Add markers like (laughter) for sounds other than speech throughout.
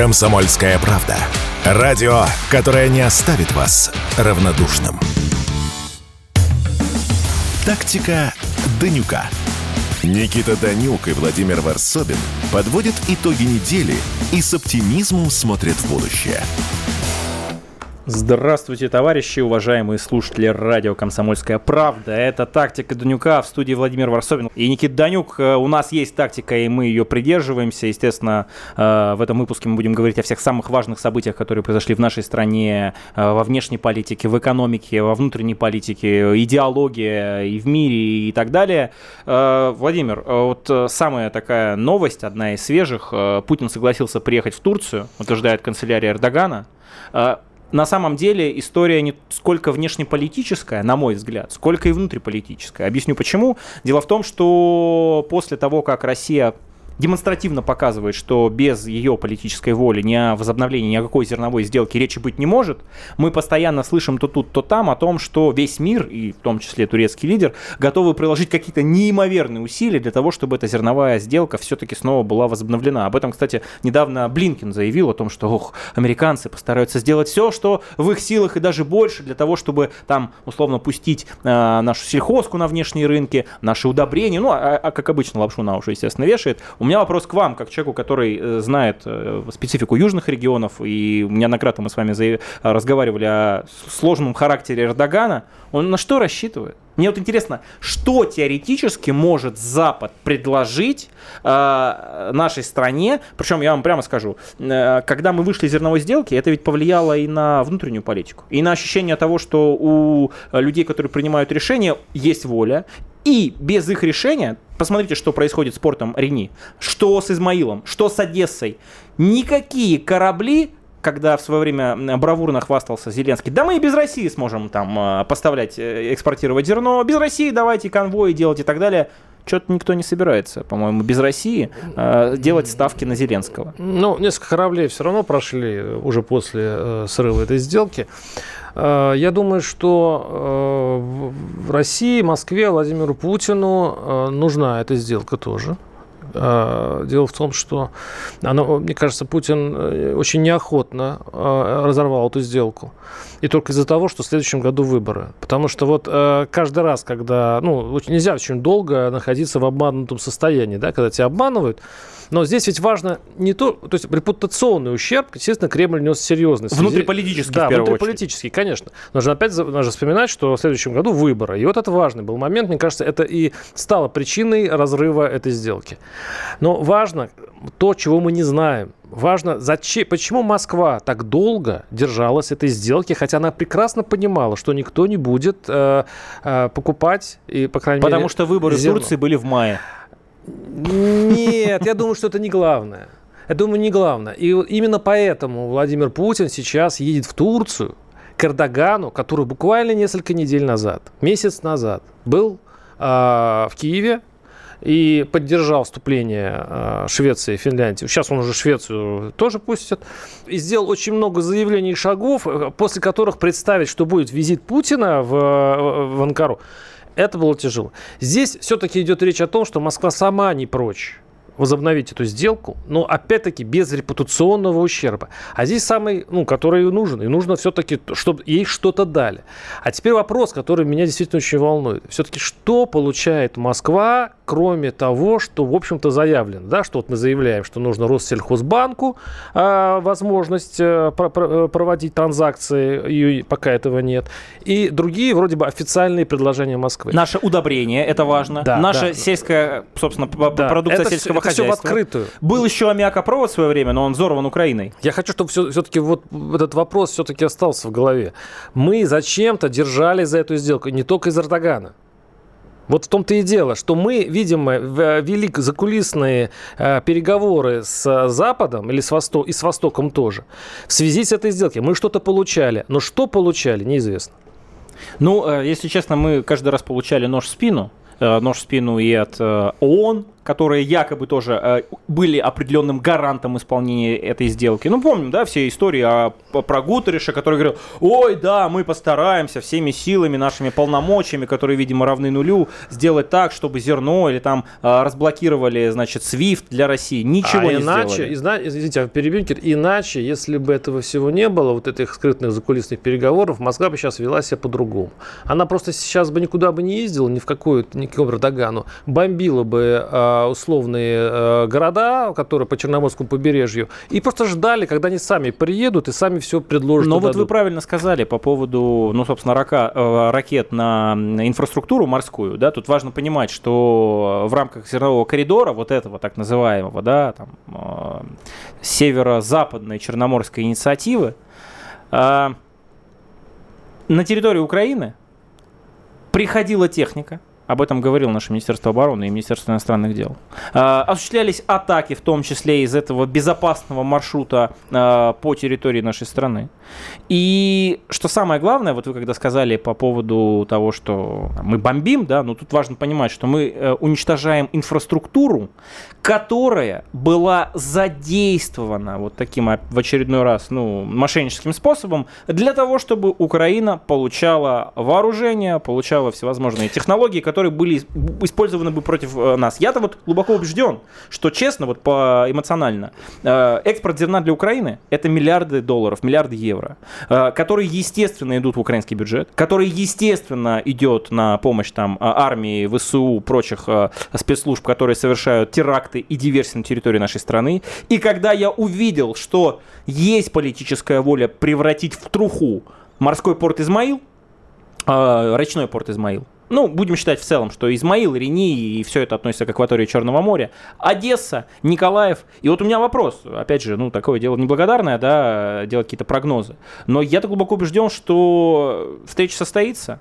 Комсомольская правда. Радио, которое не оставит вас равнодушным. Тактика Данюка. Никита Данюк и Владимир Варсобин подводят итоги недели и с оптимизмом смотрят в будущее. Здравствуйте, товарищи, уважаемые слушатели радио «Комсомольская правда». Это «Тактика Данюка» в студии Владимир Варсобин. И Никита Данюк, э, у нас есть тактика, и мы ее придерживаемся. Естественно, э, в этом выпуске мы будем говорить о всех самых важных событиях, которые произошли в нашей стране, э, во внешней политике, в экономике, во внутренней политике, идеологии и в мире и так далее. Владимир, вот самая такая новость, одна из свежих. Путин согласился приехать в Турцию, утверждает канцелярия Эрдогана на самом деле история не сколько внешнеполитическая, на мой взгляд, сколько и внутриполитическая. Объясню почему. Дело в том, что после того, как Россия демонстративно показывает, что без ее политической воли ни о возобновлении никакой зерновой сделки речи быть не может. Мы постоянно слышим то тут, то там о том, что весь мир, и в том числе турецкий лидер, готовы приложить какие-то неимоверные усилия для того, чтобы эта зерновая сделка все-таки снова была возобновлена. Об этом, кстати, недавно Блинкин заявил о том, что ох, американцы постараются сделать все, что в их силах и даже больше для того, чтобы там условно пустить э, нашу сельхозку на внешние рынки, наши удобрения, ну, а, а как обычно лапшу на уши, естественно, вешает. У меня вопрос к вам, как человеку, который э, знает э, специфику южных регионов, и неоднократно мы с вами разговаривали о сложном характере Эрдогана. Он на что рассчитывает? Мне вот интересно, что теоретически может Запад предложить э, нашей стране? Причем я вам прямо скажу, э, когда мы вышли из зерновой сделки, это ведь повлияло и на внутреннюю политику, и на ощущение того, что у людей, которые принимают решения, есть воля, и без их решения, посмотрите, что происходит с портом Рени, что с Измаилом, что с Одессой, никакие корабли когда в свое время бравурно хвастался Зеленский, да мы и без России сможем там э, поставлять, э, экспортировать зерно, без России давайте конвои делать и так далее. Что-то никто не собирается, по-моему, без России э, делать ставки на Зеленского. Ну, несколько кораблей все равно прошли уже после э, срыва этой сделки. Э, я думаю, что э, в России, Москве, Владимиру Путину э, нужна эта сделка тоже. Дело в том, что, оно, мне кажется, Путин очень неохотно разорвал эту сделку. И только из-за того, что в следующем году выборы. Потому что вот каждый раз, когда... Ну, нельзя очень долго находиться в обманутом состоянии, да, когда тебя обманывают, но здесь ведь важно не то, то есть репутационный ущерб, естественно, Кремль нес серьезный. Внутриполитический, да, в первую внутриполитический, очередь. конечно. Нужно опять нужно вспоминать, что в следующем году выборы. И вот это важный был момент. Мне кажется, это и стало причиной разрыва этой сделки. Но важно то, чего мы не знаем. Важно, зачем, почему Москва так долго держалась этой сделки, хотя она прекрасно понимала, что никто не будет э, э, покупать и, по крайней Потому мере, что выборы зерно. в Турции были в мае. Нет, я думаю, что это не главное. Я думаю, не главное. И именно поэтому Владимир Путин сейчас едет в Турцию к Эрдогану, который буквально несколько недель назад, месяц назад, был э, в Киеве и поддержал вступление э, Швеции и Финляндии. Сейчас он уже Швецию тоже пустит. И сделал очень много заявлений и шагов, э, после которых представить, что будет визит Путина в, э, в Анкару, это было тяжело. Здесь все-таки идет речь о том, что Москва сама не прочь возобновить эту сделку, но опять-таки без репутационного ущерба. А здесь самый, ну, который нужен. И нужно все-таки, чтобы ей что-то дали. А теперь вопрос, который меня действительно очень волнует. Все-таки что получает Москва, кроме того, что, в общем-то, заявлено? Да, что вот мы заявляем, что нужно Россельхозбанку э, возможность э, про- про- проводить транзакции, ее пока этого нет. И другие, вроде бы, официальные предложения Москвы. Наше удобрение, это важно. Да, Наша да. сельская, собственно, да. продукция это сельского это хозяйства. Все в открытую. Был еще аммиакопровод в свое время, но он взорван Украиной. Я хочу, чтобы все, все-таки вот этот вопрос все-таки остался в голове. Мы зачем-то держали за эту сделку, не только из Эрдогана. Вот в том-то и дело, что мы, видимо, вели закулисные э, переговоры с Западом или с Востоком, и с Востоком тоже. В связи с этой сделкой мы что-то получали, но что получали, неизвестно. Ну, э, если честно, мы каждый раз получали нож в спину, Э, нож в спину и от э, ООН, которые якобы тоже э, были определенным гарантом исполнения этой сделки. Ну, помним, да, все истории о, про Гутериша, который говорил, ой, да, мы постараемся всеми силами, нашими полномочиями, которые, видимо, равны нулю, сделать так, чтобы зерно или там э, разблокировали, значит, SWIFT для России. Ничего а не иначе, сделали. Изна, извините, а перебинкер, иначе, если бы этого всего не было, вот этих скрытных закулисных переговоров, Москва бы сейчас вела себя по-другому. Она просто сейчас бы никуда бы не ездила, ни в какую, ни к Эрдогану, бомбила бы э, условные э, города, которые по Черноморскому побережью, и просто ждали, когда они сами приедут и сами все предложат. Но вот вы правильно сказали по поводу, ну, собственно, рака, э, ракет на инфраструктуру морскую, да, тут важно понимать, что в рамках зернового коридора, вот этого так называемого, да, там, э, северо-западной черноморской инициативы, э, на территории Украины приходила техника, об этом говорил наше Министерство обороны и Министерство иностранных дел. Э, осуществлялись атаки, в том числе из этого безопасного маршрута э, по территории нашей страны. И что самое главное, вот вы когда сказали по поводу того, что мы бомбим, да, но тут важно понимать, что мы э, уничтожаем инфраструктуру, которая была задействована вот таким а, в очередной раз, ну, мошенническим способом для того, чтобы Украина получала вооружение, получала всевозможные технологии, которые были ис- использованы бы против э, нас. Я-то вот глубоко убежден, что честно, вот по эмоционально, э, экспорт зерна для Украины это миллиарды долларов, миллиарды евро, э, которые естественно идут в украинский бюджет, которые естественно идет на помощь там а, армии, ВСУ, прочих спецслужб, которые совершают теракты и диверсии на территории нашей страны. И когда я увидел, что есть политическая воля превратить в труху морской порт Измаил, речной порт Измаил, ну, будем считать в целом, что Измаил, Рени и все это относится к акватории Черного моря, Одесса, Николаев. И вот у меня вопрос, опять же, ну, такое дело неблагодарное, да, делать какие-то прогнозы. Но я-то глубоко убежден, что встреча состоится.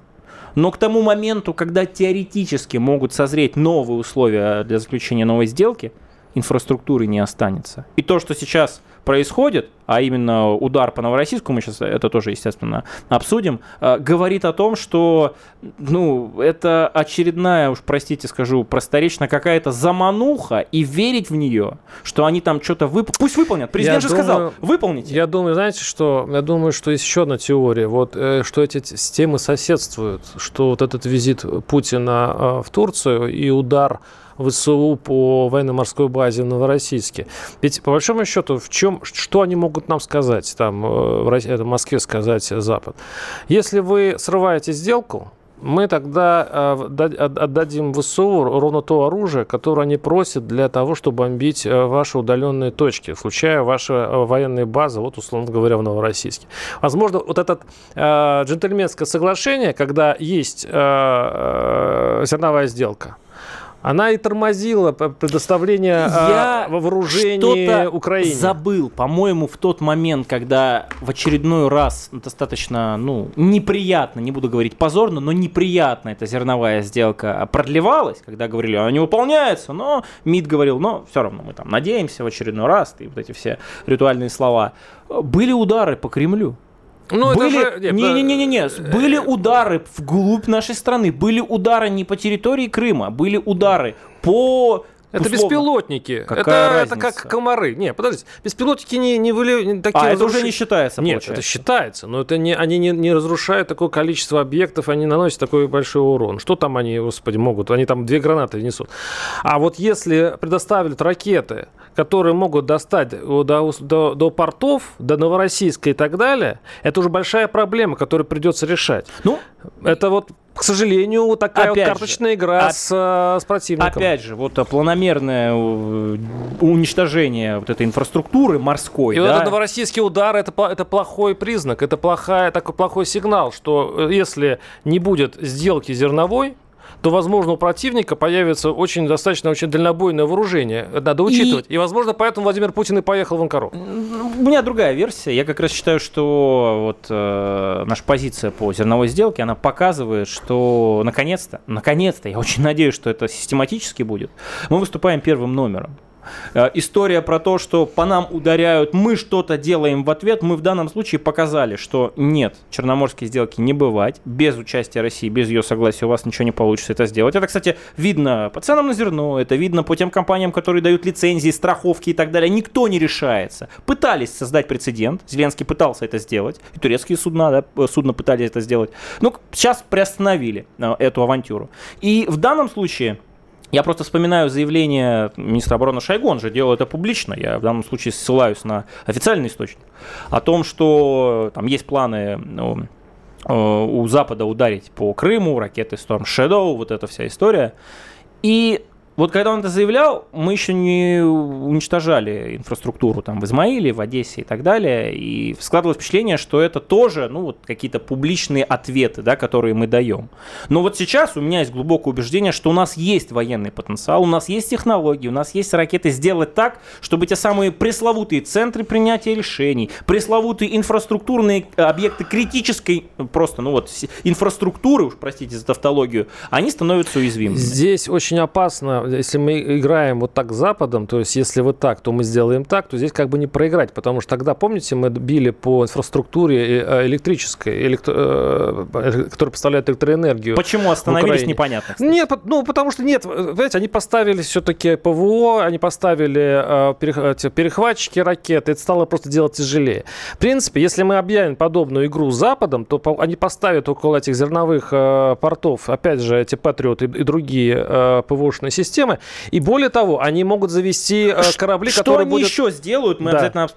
Но к тому моменту, когда теоретически могут созреть новые условия для заключения новой сделки, инфраструктуры не останется. И то, что сейчас происходит, а именно удар по Новороссийску, мы сейчас это тоже, естественно, обсудим, э, говорит о том, что, ну, это очередная, уж простите, скажу просторечно, какая-то замануха, и верить в нее, что они там что-то выполнят. Пусть выполнят. Президент Я же сказал, думаю- выполните. Я думаю, знаете, что я думаю, что есть еще одна теория, вот э, что эти системы соседствуют, что вот этот визит Путина э, в Турцию и удар ВСУ по военно-морской базе в Новороссийске. Ведь по большому счету, в чем, что они могут нам сказать, там, э, в России- это в Москве сказать э, Запад? Если вы срываете сделку, мы тогда э, да- от- отдадим ВСУ ровно то оружие, которое они просят для того, чтобы бомбить э, ваши удаленные точки, включая ваши э, военные базы, вот условно говоря, в Новороссийске. Возможно, вот это э, джентльменское соглашение, когда есть э, э, зерновая сделка, она и тормозила предоставление э, Я вооружений что-то Украине. забыл, по-моему, в тот момент, когда в очередной раз достаточно, ну, неприятно, не буду говорить позорно, но неприятно эта зерновая сделка продлевалась, когда говорили, она не выполняется, но МИД говорил, но все равно мы там надеемся в очередной раз, и вот эти все ритуальные слова. Были удары по Кремлю. Ну, это были... же- нет, Не-не-не-не, были удары вглубь нашей страны, были удары не по территории Крыма, были удары по... Это условно- беспилотники. Какая это, это как комары. Не, подождите. Беспилотники не, не выли... не такие А, это уже не считается, Нет, получается. это считается, но это не, они не, не разрушают такое количество объектов, они наносят такой большой урон. Что там они, господи, могут? Они там две гранаты несут. А вот если предоставят ракеты, которые могут достать до, до, до портов, до Новороссийска и так далее, это уже большая проблема, которую придется решать. Ну, Это вот, к сожалению, вот такая вот Опять же, карточная игра оп- с, э, с противником. Опять же, вот а, планомерное э, уничтожение вот этой инфраструктуры морской, И вот да, этот новороссийский удар это, это плохой признак, это плохая, такой плохой сигнал, что э, если не будет сделки зерновой, то, возможно, у противника появится очень достаточно очень дальнобойное вооружение. Надо учитывать. И, возможно, поэтому Владимир Путин и поехал в Анкару. У меня другая версия. Я как раз считаю, что вот э, наша позиция по зерновой сделке, она показывает, что наконец-то, наконец-то, я очень надеюсь, что это систематически будет, мы выступаем первым номером. Э, история про то, что по нам ударяют, мы что-то делаем в ответ, мы в данном случае показали, что нет, черноморские сделки не бывать, без участия России, без ее согласия у вас ничего не получится это сделать. Это, кстати, видно по ценам на зерно, это видно по тем компаниям, которые дают лицензии, страховки и так далее. Никто не решается. Пытались создать прецедент, Зеленский пытался это сделать, и турецкие судна, да, судна пытались это сделать. Ну, сейчас приостановили э, эту авантюру. И в данном случае я просто вспоминаю заявление министра обороны Шойгу, он же делал это публично, я в данном случае ссылаюсь на официальный источник, о том, что там есть планы ну, э, у Запада ударить по Крыму, ракеты Storm Shadow, вот эта вся история. И вот когда он это заявлял, мы еще не уничтожали инфраструктуру там в Измаиле, в Одессе и так далее. И складывалось впечатление, что это тоже ну, вот какие-то публичные ответы, да, которые мы даем. Но вот сейчас у меня есть глубокое убеждение, что у нас есть военный потенциал, у нас есть технологии, у нас есть ракеты сделать так, чтобы те самые пресловутые центры принятия решений, пресловутые инфраструктурные объекты критической просто, ну вот, инфраструктуры, уж простите за тавтологию, они становятся уязвимыми. Здесь очень опасно если мы играем вот так с Западом, то есть если вот так, то мы сделаем так, то здесь как бы не проиграть, потому что тогда, помните, мы били по инфраструктуре э, электрической, электро... Э, которая поставляет электроэнергию. Почему остановились, непонятно. Кстати. Нет, ну потому что нет, знаете, они поставили все-таки ПВО, они поставили э, перехватчики ракеты, это стало просто делать тяжелее. В принципе, если мы объявим подобную игру с Западом, то они поставят около этих зерновых портов, опять же, эти Патриоты и другие ПВОшные системы, системы. И более того, они могут завести э, корабли, что которые они будут... еще сделают, мы да. обязательно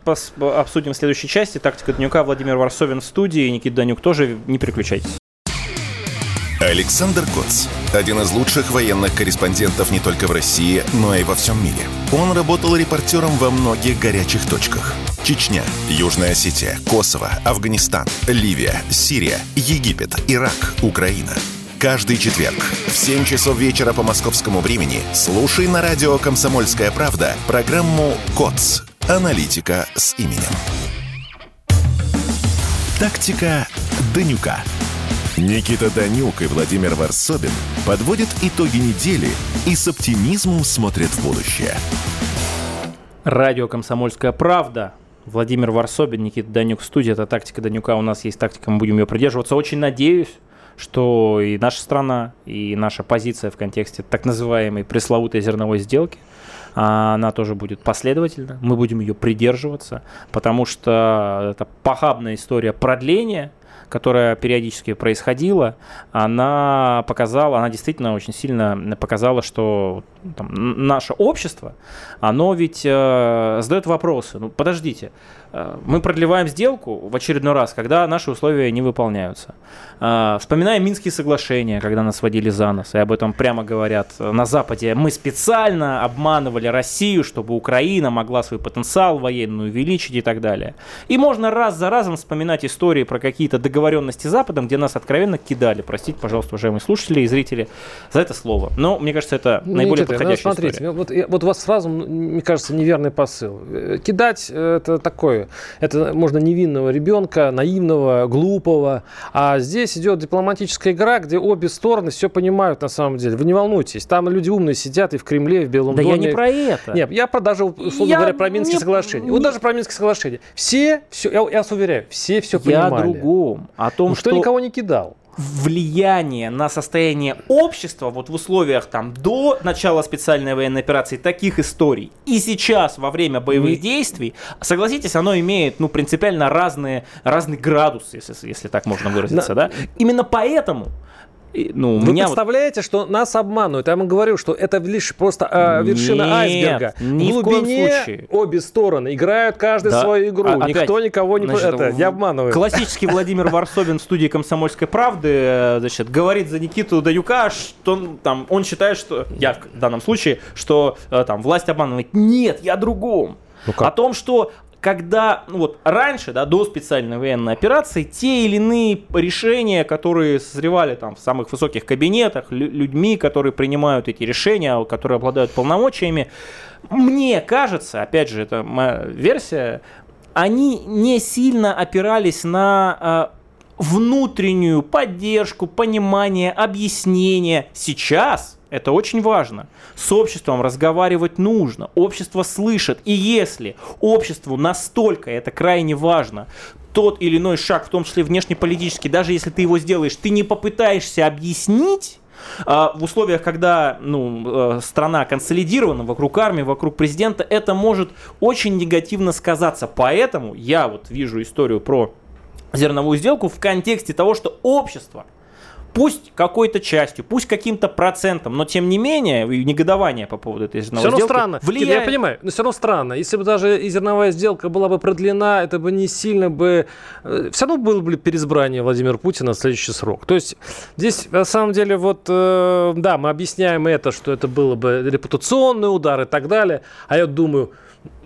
обсудим в следующей части. Тактика Днюка, Владимир Варсовин в студии, Никита Данюк тоже. Не переключайтесь. Александр Коц. Один из лучших военных корреспондентов не только в России, но и во всем мире. Он работал репортером во многих горячих точках. Чечня, Южная Осетия, Косово, Афганистан, Ливия, Сирия, Египет, Ирак, Украина – Каждый четверг в 7 часов вечера по московскому времени слушай на радио «Комсомольская правда» программу «КОЦ. Аналитика с именем». Тактика Данюка. Никита Данюк и Владимир Варсобин подводят итоги недели и с оптимизмом смотрят в будущее. Радио «Комсомольская правда». Владимир Варсобин, Никита Данюк в студии. Это тактика Данюка. У нас есть тактика, мы будем ее придерживаться. Очень надеюсь, что и наша страна, и наша позиция в контексте так называемой пресловутой зерновой сделки, она тоже будет последовательна, мы будем ее придерживаться, потому что это похабная история продления которая периодически происходила, она показала, она действительно очень сильно показала, что там, наше общество, оно ведь э, задает вопросы. Ну, подождите, э, мы продлеваем сделку в очередной раз, когда наши условия не выполняются. Э, вспоминаем Минские соглашения, когда нас водили за нос, и об этом прямо говорят на Западе. Мы специально обманывали Россию, чтобы Украина могла свой потенциал военный увеличить и так далее. И можно раз за разом вспоминать истории про какие-то договоренности с Западом, где нас откровенно кидали. Простите, пожалуйста, уважаемые слушатели и зрители, за это слово. Но мне кажется, это ну, наиболее подходящая ну, смотрите, история. Вот, вот у вас сразу, мне кажется, неверный посыл. Э, кидать это такое, это можно невинного ребенка, наивного, глупого, а здесь идет дипломатическая игра, где обе стороны все понимают на самом деле. Вы не волнуйтесь, там люди умные сидят и в Кремле, и в Белом да доме. Да я не про это. Нет, я про даже, условно я говоря, про Минские не... соглашения. Не... Вот даже про Минские соглашения. Все, все я, я вас уверяю, все все я понимали. Я о другом. О том, ну, что... никого не кидал влияние на состояние общества вот в условиях там до начала специальной военной операции таких историй и сейчас во время боевых mm. действий, согласитесь, оно имеет ну принципиально разные разный градус, если если так можно выразиться, да. да? Именно поэтому ну, Вы меня представляете, вот... что нас обманывают? Я вам говорю, что это лишь просто э, вершина Нет, айсберга. Ни в глубине в случае. обе стороны играют каждый да. свою игру. А, Никто опять, никого не, значит, это, не обманывает. Классический Владимир Варсобин в студии «Комсомольской правды» э, значит, говорит за Никиту Даюка, что он, там, он считает, что, я в данном случае, что э, там, власть обманывает. Нет, я другом. Ну О том, что когда ну вот раньше, да, до специальной военной операции, те или иные решения, которые созревали там в самых высоких кабинетах, людьми, которые принимают эти решения, которые обладают полномочиями, мне кажется, опять же, это моя версия, они не сильно опирались на э, внутреннюю поддержку, понимание, объяснение. Сейчас это очень важно. С обществом разговаривать нужно. Общество слышит. И если обществу настолько это крайне важно, тот или иной шаг, в том числе внешнеполитический, даже если ты его сделаешь, ты не попытаешься объяснить, а, в условиях, когда ну, э, страна консолидирована вокруг армии, вокруг президента, это может очень негативно сказаться. Поэтому я вот вижу историю про зерновую сделку в контексте того, что общество – пусть какой-то частью, пусть каким-то процентом, но тем не менее, негодование по поводу этой зерновой все сделки странно. влияет... Я понимаю, но все равно странно. Если бы даже и зерновая сделка была бы продлена, это бы не сильно бы... Э, все равно было бы переизбрание Владимира Путина на следующий срок. То есть здесь, на самом деле, вот, э, да, мы объясняем это, что это было бы репутационный удар и так далее, а я думаю,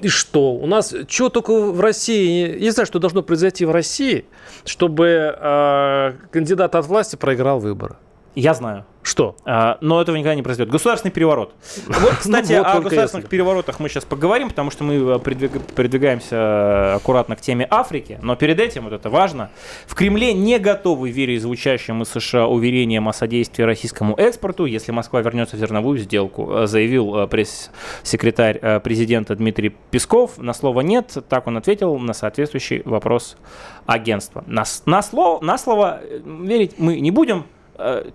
и что? У нас что только в России, я не знаю, что должно произойти в России, чтобы э, кандидат от власти проиграл выборы. Я знаю. Что? А, но этого никогда не произойдет. Государственный переворот. (laughs) Вот, кстати, ну, вот о государственных если. переворотах мы сейчас поговорим, потому что мы э, передвигаемся э, аккуратно к теме Африки. Но перед этим, вот это важно, в Кремле не готовы верить звучащим из США уверениям о содействии российскому экспорту, если Москва вернется в зерновую сделку, э, заявил пресс-секретарь президента Дмитрий Песков. На слово «нет», так он ответил на соответствующий вопрос агентства. На, на, слово, на слово верить мы не будем,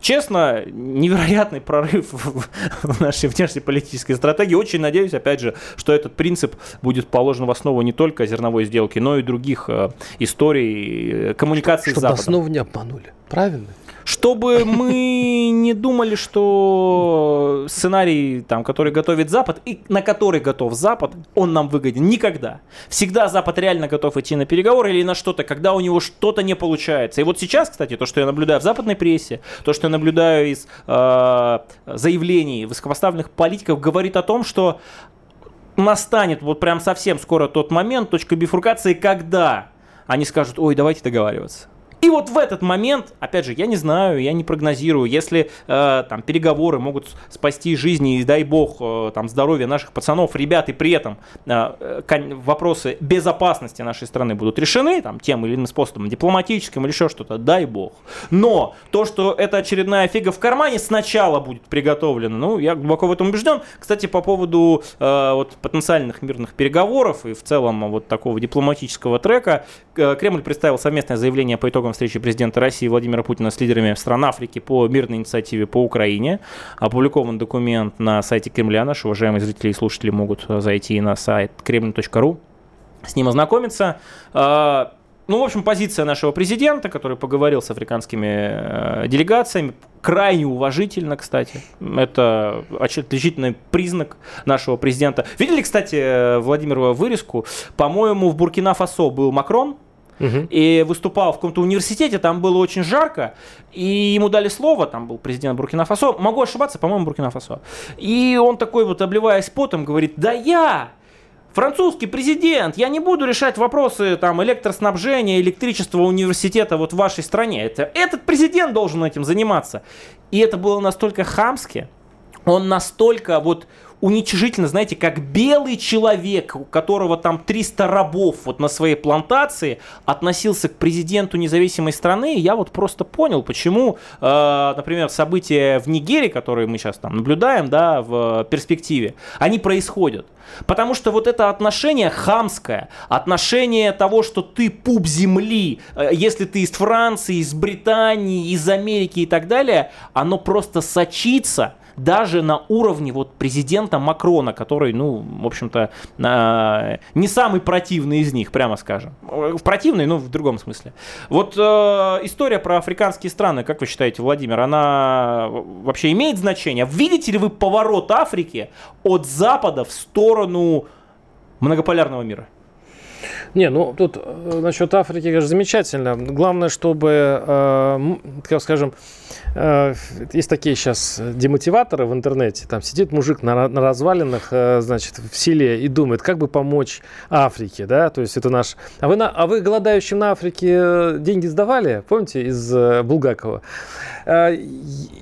честно, невероятный прорыв в нашей внешнеполитической стратегии. Очень надеюсь, опять же, что этот принцип будет положен в основу не только зерновой сделки, но и других э, историй э, коммуникации Чтобы с Западом. основу не обманули. Правильно? чтобы мы не думали, что сценарий, там, который готовит Запад, и на который готов Запад, он нам выгоден. Никогда. Всегда Запад реально готов идти на переговоры или на что-то, когда у него что-то не получается. И вот сейчас, кстати, то, что я наблюдаю в западной прессе, то, что я наблюдаю из э, заявлений высокопоставленных политиков, говорит о том, что настанет вот прям совсем скоро тот момент, точка бифуркации, когда они скажут, ой, давайте договариваться. И вот в этот момент, опять же, я не знаю, я не прогнозирую, если э, там переговоры могут спасти жизни и дай бог э, там здоровье наших пацанов, ребят, и при этом э, вопросы безопасности нашей страны будут решены там тем или иным способом, дипломатическим или еще что-то, дай бог. Но то, что это очередная фига в кармане сначала будет приготовлена, ну, я глубоко в этом убежден. Кстати, по поводу э, вот потенциальных мирных переговоров и в целом вот такого дипломатического трека, э, Кремль представил совместное заявление по итогам встречи президента России Владимира Путина с лидерами стран Африки по мирной инициативе по Украине. Опубликован документ на сайте Кремля. Наши уважаемые зрители и слушатели могут зайти на сайт kremlin.ru, с ним ознакомиться. Ну, в общем, позиция нашего президента, который поговорил с африканскими э, делегациями, крайне уважительно, кстати. Это отличительный признак нашего президента. Видели, кстати, э, Владимирову вырезку? По-моему, в Буркина-Фасо был Макрон, угу. и выступал в каком-то университете, там было очень жарко, и ему дали слово, там был президент Буркина-Фасо, могу ошибаться, по-моему, Буркина-Фасо. И он такой вот, обливаясь потом, говорит, да я, французский президент, я не буду решать вопросы там электроснабжения, электричества университета вот в вашей стране. Это, этот президент должен этим заниматься. И это было настолько хамски, он настолько вот уничижительно, знаете, как белый человек, у которого там 300 рабов вот на своей плантации, относился к президенту независимой страны, я вот просто понял, почему, э, например, события в Нигерии, которые мы сейчас там наблюдаем, да, в перспективе, они происходят. Потому что вот это отношение хамское, отношение того, что ты пуп земли, э, если ты из Франции, из Британии, из Америки и так далее, оно просто сочится даже на уровне вот президента Макрона, который, ну, в общем-то, э, не самый противный из них, прямо скажем. Противный, но в другом смысле. Вот э, история про африканские страны, как вы считаете, Владимир, она вообще имеет значение? Видите ли вы поворот Африки от Запада в сторону многополярного мира? Не, ну тут э, насчет Африки, конечно, замечательно. Главное, чтобы, э, как скажем, э, есть такие сейчас демотиваторы в интернете. Там сидит мужик на, на развалинах, э, значит, в селе и думает, как бы помочь Африке, да? То есть это наш. А вы на, а вы голодающим на Африке э, деньги сдавали? Помните из э, Булгакова? Э,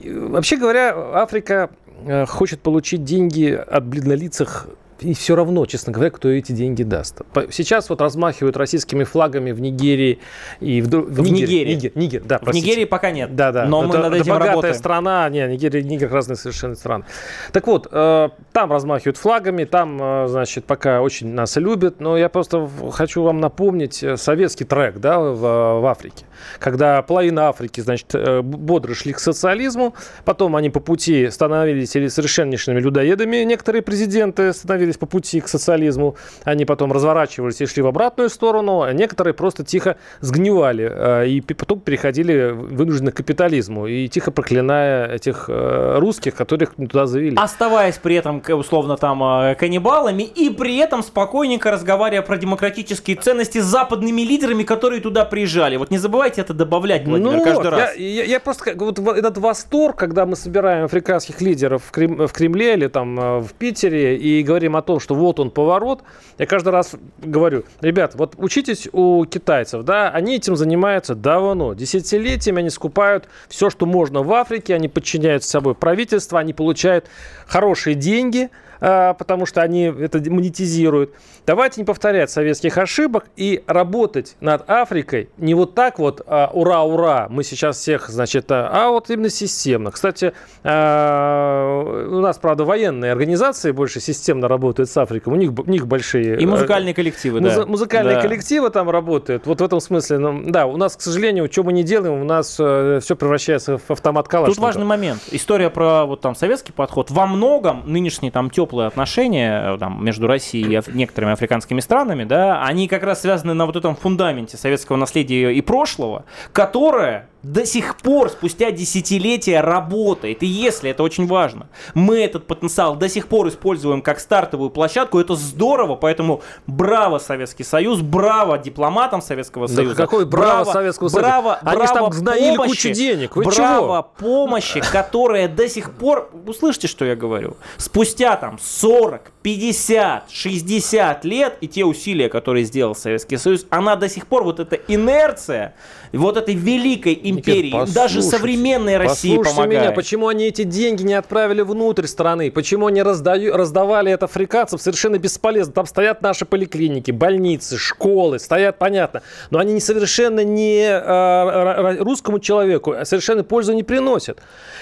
вообще говоря, Африка э, хочет получить деньги от бледнолицых и все равно, честно говоря, кто эти деньги даст. Сейчас вот размахивают российскими флагами в Нигерии и в, в, в Нигерии. Нигер, Нигер, да, в Нигерии пока нет. Да, да. Но это, мы над этим богатая работаем. страна, не, Нигерия, Нигер разные совершенно страны. Так вот, э, там размахивают флагами, там, э, значит, пока очень нас любят, но я просто хочу вам напомнить э, советский трек, да, в, в Африке, когда половина Африки, значит, э, бодро шли к социализму, потом они по пути становились или совершеннейшими людоедами, некоторые президенты становились по пути к социализму, они потом разворачивались и шли в обратную сторону, а некоторые просто тихо сгнивали э, и потом переходили вынужденно к капитализму и тихо проклиная этих э, русских, которых туда завели. Оставаясь при этом, условно, там э, каннибалами и при этом спокойненько разговаривая про демократические ценности с западными лидерами, которые туда приезжали. Вот не забывайте это добавлять, Владимир, ну, каждый раз. Я, я, я просто вот этот восторг, когда мы собираем африканских лидеров в, Крем, в Кремле или там в Питере и говорим о том, что вот он поворот, я каждый раз говорю, ребят, вот учитесь у китайцев, да, они этим занимаются давно, десятилетиями они скупают все, что можно в Африке, они подчиняют собой правительство, они получают хорошие деньги, потому что они это монетизируют. Давайте не повторять советских ошибок и работать над Африкой не вот так вот ура-ура, мы сейчас всех, значит, а, а вот именно системно. Кстати, а, у нас, правда, военные организации больше системно работают с Африкой, у них, у них большие... И музыкальные коллективы, музы, да. Музыкальные да. коллективы там работают. Вот в этом смысле, ну, да, у нас, к сожалению, что мы не делаем, у нас э, все превращается в автомат Калашникова. Тут важный момент. История про вот там советский подход. Во многом нынешний там теплые отношения там, между Россией и некоторыми африканскими странами, да, они как раз связаны на вот этом фундаменте советского наследия и прошлого, которое до сих пор, спустя десятилетия, работает. И если, это очень важно, мы этот потенциал до сих пор используем как стартовую площадку, это здорово, поэтому браво Советский Союз, браво дипломатам Советского да Союза. какой браво, браво Советского Союза? Браво, Они браво там гноили помощи, кучу денег. Вы браво чего? помощи, которая до сих пор, услышите, что я говорю, спустя там 40, 50, 60 лет и те усилия, которые сделал Советский Союз, она до сих пор, вот эта инерция, вот этой великой империи, Никит, даже современной России помогает. меня, почему они эти деньги не отправили внутрь страны? Почему они раздаю, раздавали это африканцам совершенно бесполезно? Там стоят наши поликлиники, больницы, школы, стоят, понятно. Но они не совершенно не э, русскому человеку а совершенно пользу не приносят.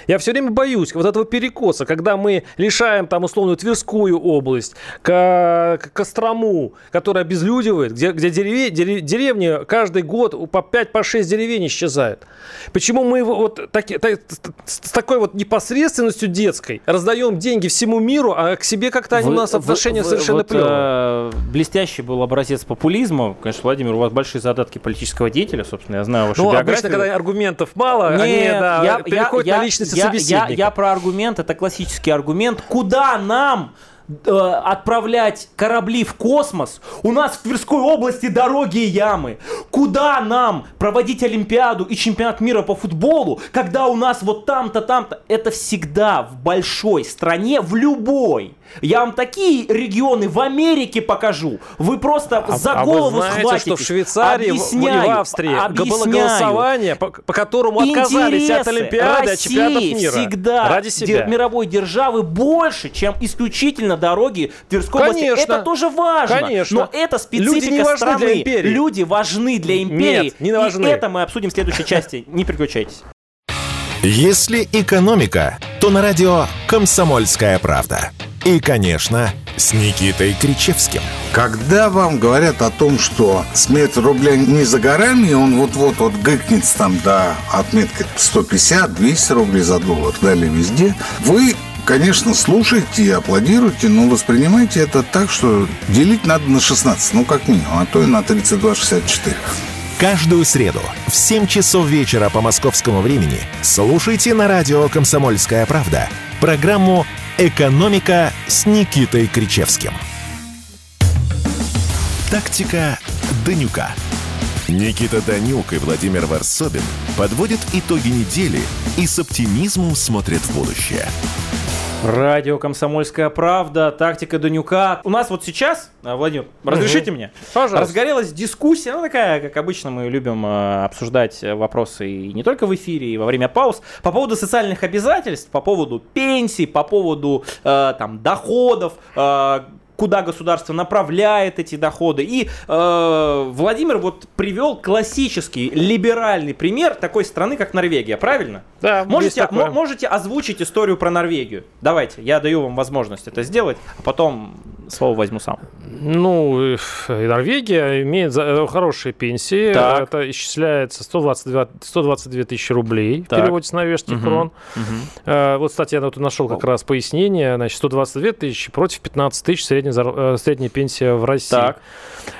Я все время боюсь вот этого перекоса, когда мы лишаем там условную Тверскую область, к, к Кострому, которая обезлюдивает, где, где дереве, деревни каждый год по 5-6 по деревень исчезают. Почему мы вот так, так, с такой вот непосредственностью детской раздаем деньги всему миру, а к себе как-то они у нас отношения вы, совершенно вот, плевые? Э, блестящий был образец популизма. Конечно, Владимир, у вас большие задатки политического деятеля, собственно, я знаю вашу ну, биографию. обычно, когда аргументов мало, Нет, они да, я, переходят я, на личности я, собеседника. Я, я про аргумент, это классический аргумент. Куда нам э, отправлять корабли в космос. У нас в Тверской области дороги и ямы. Куда нам проводить Олимпиаду и чемпионат мира по футболу, когда у нас вот там-то, там-то. Это всегда в большой стране, в любой. Я вам такие регионы в Америке покажу. Вы просто а, за голову а вы знаете, схватитесь. что в Швейцарии объясняю, и в Австрии объясняю. было голосование, по, по которому отказались от Олимпиады, от чемпионатов мира. всегда ради себя. мировой державы больше, чем исключительно дороги Тверской Конечно. области. Это тоже важно. Конечно. Но это специфика Люди не важны страны. для империи. Люди важны для империи. Нет, не важны. И это мы обсудим в следующей части. Не переключайтесь. Если экономика, то на радио «Комсомольская правда». И, конечно, с Никитой Кричевским. Когда вам говорят о том, что смерть рубля не за горами, он вот-вот вот гыкнется там до отметки 150-200 рублей за доллар, далее везде, вы конечно, слушайте и аплодируйте, но воспринимайте это так, что делить надо на 16, ну, как минимум, а то и на 32,64. Каждую среду в 7 часов вечера по московскому времени слушайте на радио «Комсомольская правда» программу «Экономика» с Никитой Кричевским. Тактика Данюка. Никита Данюк и Владимир Варсобин подводят итоги недели и с оптимизмом смотрят в будущее. Радио «Комсомольская правда», тактика Данюка. У нас вот сейчас, а, Владимир, разрешите Угу. мне? Пожалуйста. Разгорелась дискуссия, ну такая, как обычно мы любим э, обсуждать вопросы и не только в эфире, и во время пауз, по поводу социальных обязательств, по поводу пенсий, по поводу э, там доходов, э, куда государство направляет эти доходы. И э, Владимир вот привел классический либеральный пример такой страны, как Норвегия, правильно? Да, можете, можете озвучить историю про Норвегию? Давайте, я даю вам возможность это сделать, а потом слово возьму сам. Ну, Норвегия имеет э, хорошие пенсии. Так. Это исчисляется 122, 122 тысячи рублей так. в переводе с норвежских угу. крон. Угу. Вот, кстати, я тут нашел как раз пояснение. Значит, 122 тысячи против 15 тысяч средняя, э, средняя пенсия в России. Так.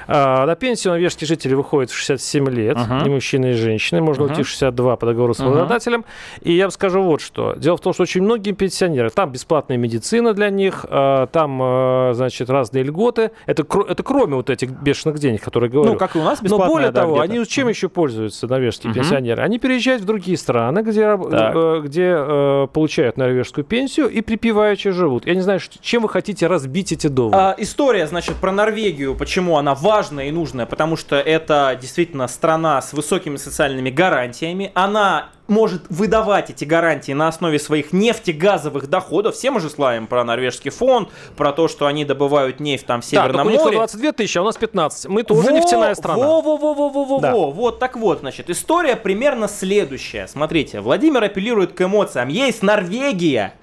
А, на пенсию норвежские жители выходят в 67 лет, uh-huh. и мужчины, и женщины. Можно uh-huh. уйти в 62 по договору с работодателем. Uh-huh. И я вам скажу вот что. Дело в том, что очень многие пенсионеры, там бесплатная медицина для них, а, там, а, значит, разные льготы. Это, это кроме вот этих бешеных денег, которые говорю. Ну, как и у нас бесплатная, Но более да, того, они чем еще пользуются, норвежские uh-huh. пенсионеры? Они переезжают в другие страны, где, э, где э, получают норвежскую пенсию и припеваючи живут. Я не знаю, чем вы хотите разбить эти доводы. А, история, значит, про Норвегию, почему она важная и нужная, потому что это действительно страна с высокими социальными гарантиями. Она может выдавать эти гарантии на основе своих нефтегазовых доходов. Все мы же славим про норвежский фонд, про то, что они добывают нефть там в Северном так, море. у них 122 тысячи, а у нас 15. Мы тоже во, нефтяная страна. Во-во-во-во-во-во. Да. Вот, так вот, значит, история примерно следующая. Смотрите, Владимир апеллирует к эмоциям. Есть Норвегия,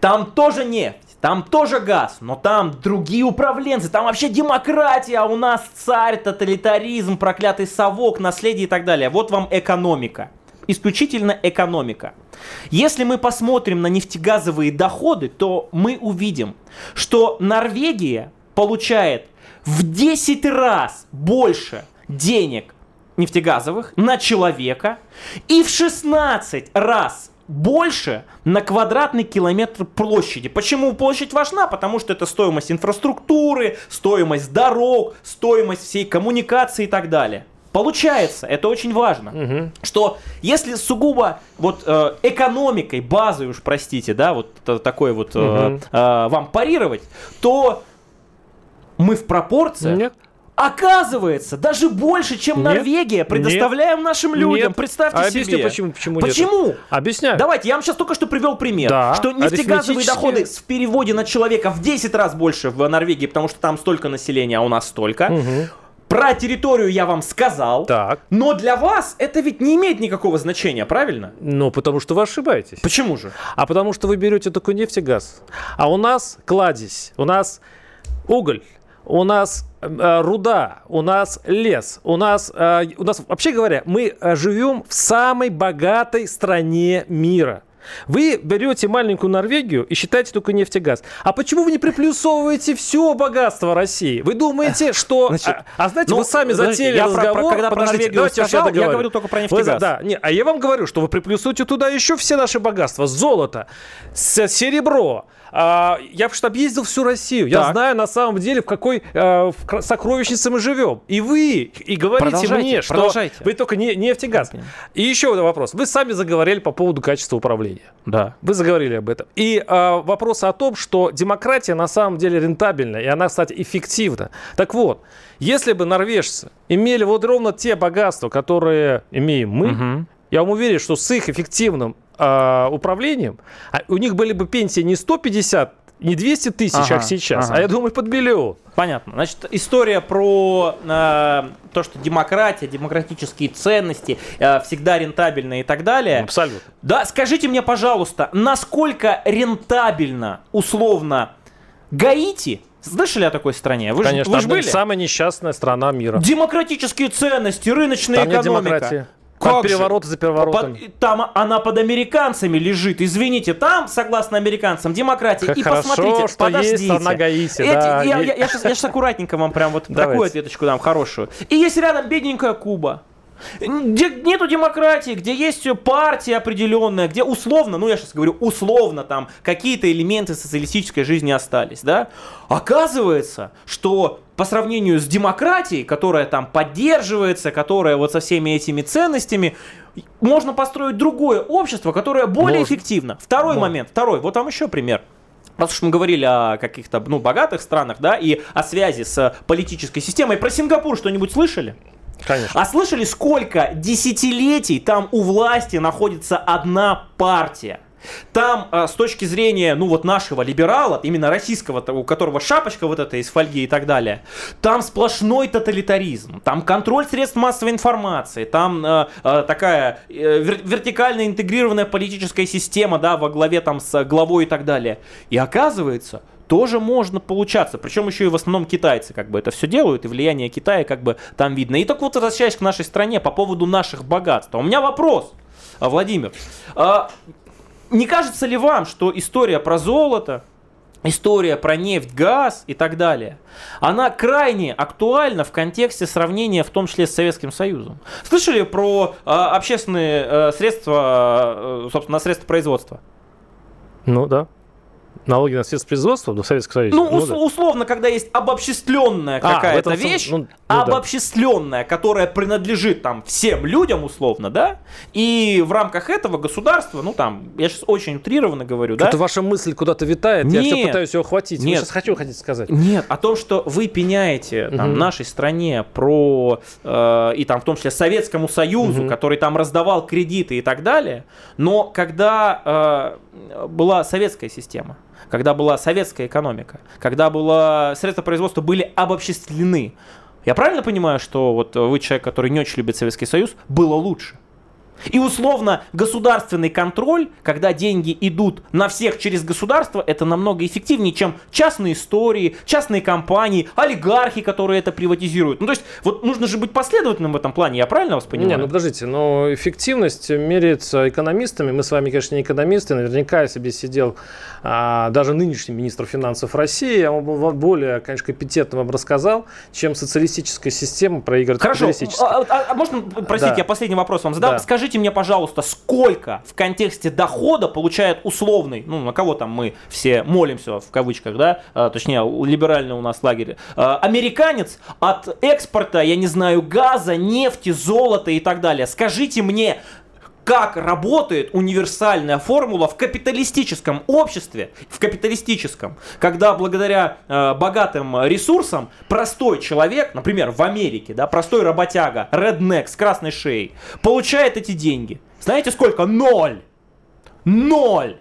там тоже нефть. Там тоже газ, но там другие управленцы, там вообще демократия, а у нас царь, тоталитаризм, проклятый совок, наследие и так далее. Вот вам экономика. Исключительно экономика. Если мы посмотрим на нефтегазовые доходы, то мы увидим, что Норвегия получает в 10 раз больше денег нефтегазовых на человека и в 16 раз больше на квадратный километр площади. Почему площадь важна? Потому что это стоимость инфраструктуры, стоимость дорог, стоимость всей коммуникации и так далее. Получается, это очень важно, угу. что если сугубо вот э, экономикой, базой уж простите, да, вот такой вот угу. э, э, вам парировать, то мы в пропорциях Нет. Оказывается, даже больше, чем нет, Норвегия, предоставляем нет, нашим людям. Нет. Представьте а объясню, себе. почему, почему Почему? Нет. Объясняю. Давайте, я вам сейчас только что привел пример. Да. Что нефтегазовые доходы в переводе на человека в 10 раз больше в Норвегии, потому что там столько населения, а у нас столько. Угу. Про территорию я вам сказал. Так. Но для вас это ведь не имеет никакого значения, правильно? Ну, потому что вы ошибаетесь. Почему же? А потому что вы берете только нефть и газ. А у нас кладезь, у нас уголь, у нас э, руда, у нас лес, у нас, э, у нас, вообще говоря, мы э, живем в самой богатой стране мира. Вы берете маленькую Норвегию и считаете только нефть и газ. А почему вы не приплюсовываете все богатство России? Вы думаете, что... Значит, а, а знаете, ну, вы сами затеяли я разговор... Про, про, когда про Норвегию сказал, я, я говорю только про нефть и газ. Да, не, а я вам говорю, что вы приплюсуете туда еще все наши богатства. Золото, серебро, а, я что объездил всю Россию. Так. Я знаю на самом деле, в какой э, в сокровищнице мы живем. И вы, и говорите мне, что вы только не, нефть и газ. И еще один вопрос. Вы сами заговорили по поводу качества управления. Да. Вы заговорили об этом. И э, вопрос о том, что демократия на самом деле рентабельна, и она, кстати, эффективна. Так вот, если бы норвежцы имели вот ровно те богатства, которые имеем мы, угу. я вам уверен, что с их эффективным э, управлением, а у них были бы пенсии не 150 не 200 тысяч, ага, как сейчас, ага. а я думаю, под миллион. Понятно. Значит, история про э, то, что демократия, демократические ценности э, всегда рентабельны и так далее. Абсолютно. Да, скажите мне, пожалуйста, насколько рентабельно, условно, Гаити Слышали о такой стране? Вы Конечно, ж, вы же были? самая несчастная страна мира. Демократические ценности, рыночная Там экономика. Как под переворот за переворотом. Под, там она под американцами лежит. Извините, там, согласно американцам, демократия. Как и хорошо, посмотрите, что подождите. Есть страна Гаити, Эти, да. Я, я, я, сейчас, я сейчас аккуратненько вам прям вот Давайте. такую ответочку дам, хорошую. И есть рядом бедненькая Куба. Где нету демократии, где есть партия определенная, где условно, ну я сейчас говорю условно, там какие-то элементы социалистической жизни остались, да? Оказывается, что по сравнению с демократией, которая там поддерживается, которая вот со всеми этими ценностями, можно построить другое общество, которое более можно. эффективно. Второй можно. момент, второй, вот вам еще пример. Раз уж мы говорили о каких-то ну, богатых странах, да, и о связи с политической системой, про Сингапур что-нибудь слышали? Конечно. А слышали, сколько десятилетий там у власти находится одна партия? Там э, с точки зрения, ну вот нашего либерала, именно российского, у которого шапочка вот эта из фольги и так далее, там сплошной тоталитаризм, там контроль средств массовой информации, там э, э, такая э, вер- вертикально интегрированная политическая система, да, во главе там с главой и так далее. И оказывается, тоже можно получаться. Причем еще и в основном китайцы как бы это все делают, и влияние Китая как бы там видно. И так вот, возвращаясь к нашей стране по поводу наших богатств. У меня вопрос, а, Владимир. Не кажется ли вам, что история про золото, история про нефть, газ и так далее, она крайне актуальна в контексте сравнения, в том числе с Советским Союзом. Слышали про э, общественные э, средства, э, собственно, средства производства? Ну да налоги на средства производства в Советском Союзе. Ну, ну ус- да. условно, когда есть обобществленная а, какая-то а, вещь, ну, ну, обобществленная, да. которая принадлежит там всем людям, условно, да, и в рамках этого государство, ну там, я сейчас очень утрированно говорю, да. Это ваша мысль куда-то витает, нет, я все пытаюсь ее ухватить. Нет, сейчас хочу хотите сказать. Нет, о том, что вы пеняете там угу. нашей стране про, э, и там в том числе Советскому Союзу, угу. который там раздавал кредиты и так далее, но когда э, была советская система, когда была советская экономика, когда было, средства производства были обобществлены. Я правильно понимаю, что вот вы человек, который не очень любит Советский Союз, было лучше? И условно государственный контроль, когда деньги идут на всех через государство, это намного эффективнее, чем частные истории, частные компании, олигархи, которые это приватизируют. Ну то есть вот нужно же быть последовательным в этом плане, я правильно вас понимаю? Не, ну подождите, но эффективность меряется экономистами. Мы с вами, конечно, не экономисты, наверняка я себе сидел а, даже нынешний министр финансов России, я вам более, конечно, компетентно вам рассказал, чем социалистическая система проигрывает Хорошо, а, а, а можно, простите, да. я последний вопрос вам задам. Да. Скажите, Скажите мне, пожалуйста, сколько в контексте дохода получает условный, ну, на кого там мы все молимся, в кавычках, да, а, точнее, либеральный у нас лагерь, а, американец от экспорта, я не знаю, газа, нефти, золота и так далее. Скажите мне, как работает универсальная формула в капиталистическом обществе, в капиталистическом, когда благодаря э, богатым ресурсам простой человек, например, в Америке, да, простой работяга, реднек с красной шеей, получает эти деньги. Знаете сколько? Ноль! Ноль!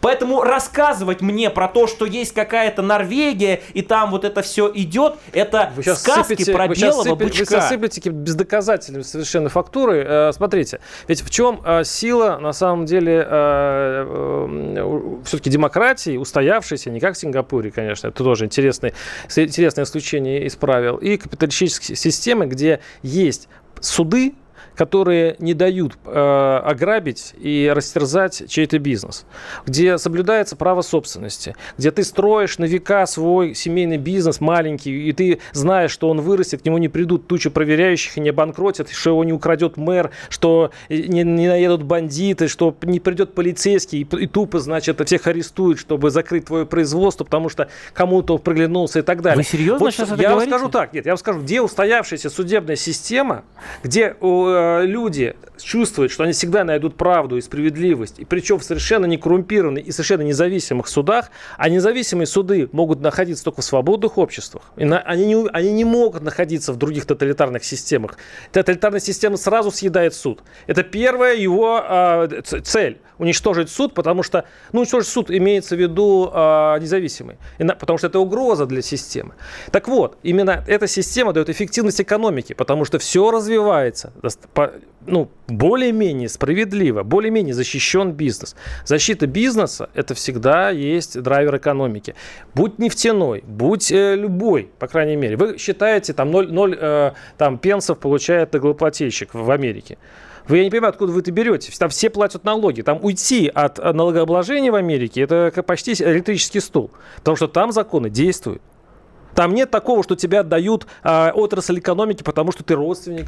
Поэтому рассказывать мне про то, что есть какая-то Норвегия, и там вот это все идет, это вы сказки сыпете, про вы белого сыпете, бычка. Вы сейчас сыплете бездоказательными совершенно фактуры. Э, смотрите, ведь в чем э, сила, на самом деле, э, все-таки демократии, устоявшейся, не как в Сингапуре, конечно, это тоже интересное, интересное исключение из правил, и капиталистической системы, где есть суды, которые не дают э, ограбить и растерзать чей-то бизнес, где соблюдается право собственности, где ты строишь на века свой семейный бизнес маленький, и ты знаешь, что он вырастет, к нему не придут тучи проверяющих и не обанкротят, что его не украдет мэр, что не, не наедут бандиты, что не придет полицейский и, и тупо, значит, всех арестует, чтобы закрыть твое производство, потому что кому-то приглянулся и так далее. Вы серьезно вот, сейчас я это Я говорите? вам скажу так, нет, я вам скажу, где устоявшаяся судебная система, где э, Э, люди чувствуют, что они всегда найдут правду и справедливость, и причем в совершенно не коррумпированных и совершенно независимых судах, а независимые суды могут находиться только в свободных обществах. И на, они, не, они не могут находиться в других тоталитарных системах. Тоталитарная система сразу съедает суд. Это первая его э, цель – уничтожить суд, потому что, ну, уничтожить суд имеется в виду э, независимый, потому что это угроза для системы. Так вот, именно эта система дает эффективность экономики, потому что все развивается ну, более-менее справедливо, более-менее защищен бизнес. Защита бизнеса – это всегда есть драйвер экономики. Будь нефтяной, будь э, любой, по крайней мере. Вы считаете, там 0, 0 э, там, пенсов получает налогоплательщик в Америке. Вы, я не понимаю, откуда вы это берете. Там все платят налоги. Там уйти от налогообложения в Америке – это почти электрический стул. Потому что там законы действуют. Там нет такого, что тебя отдают э, отрасль экономики, потому что ты родственник.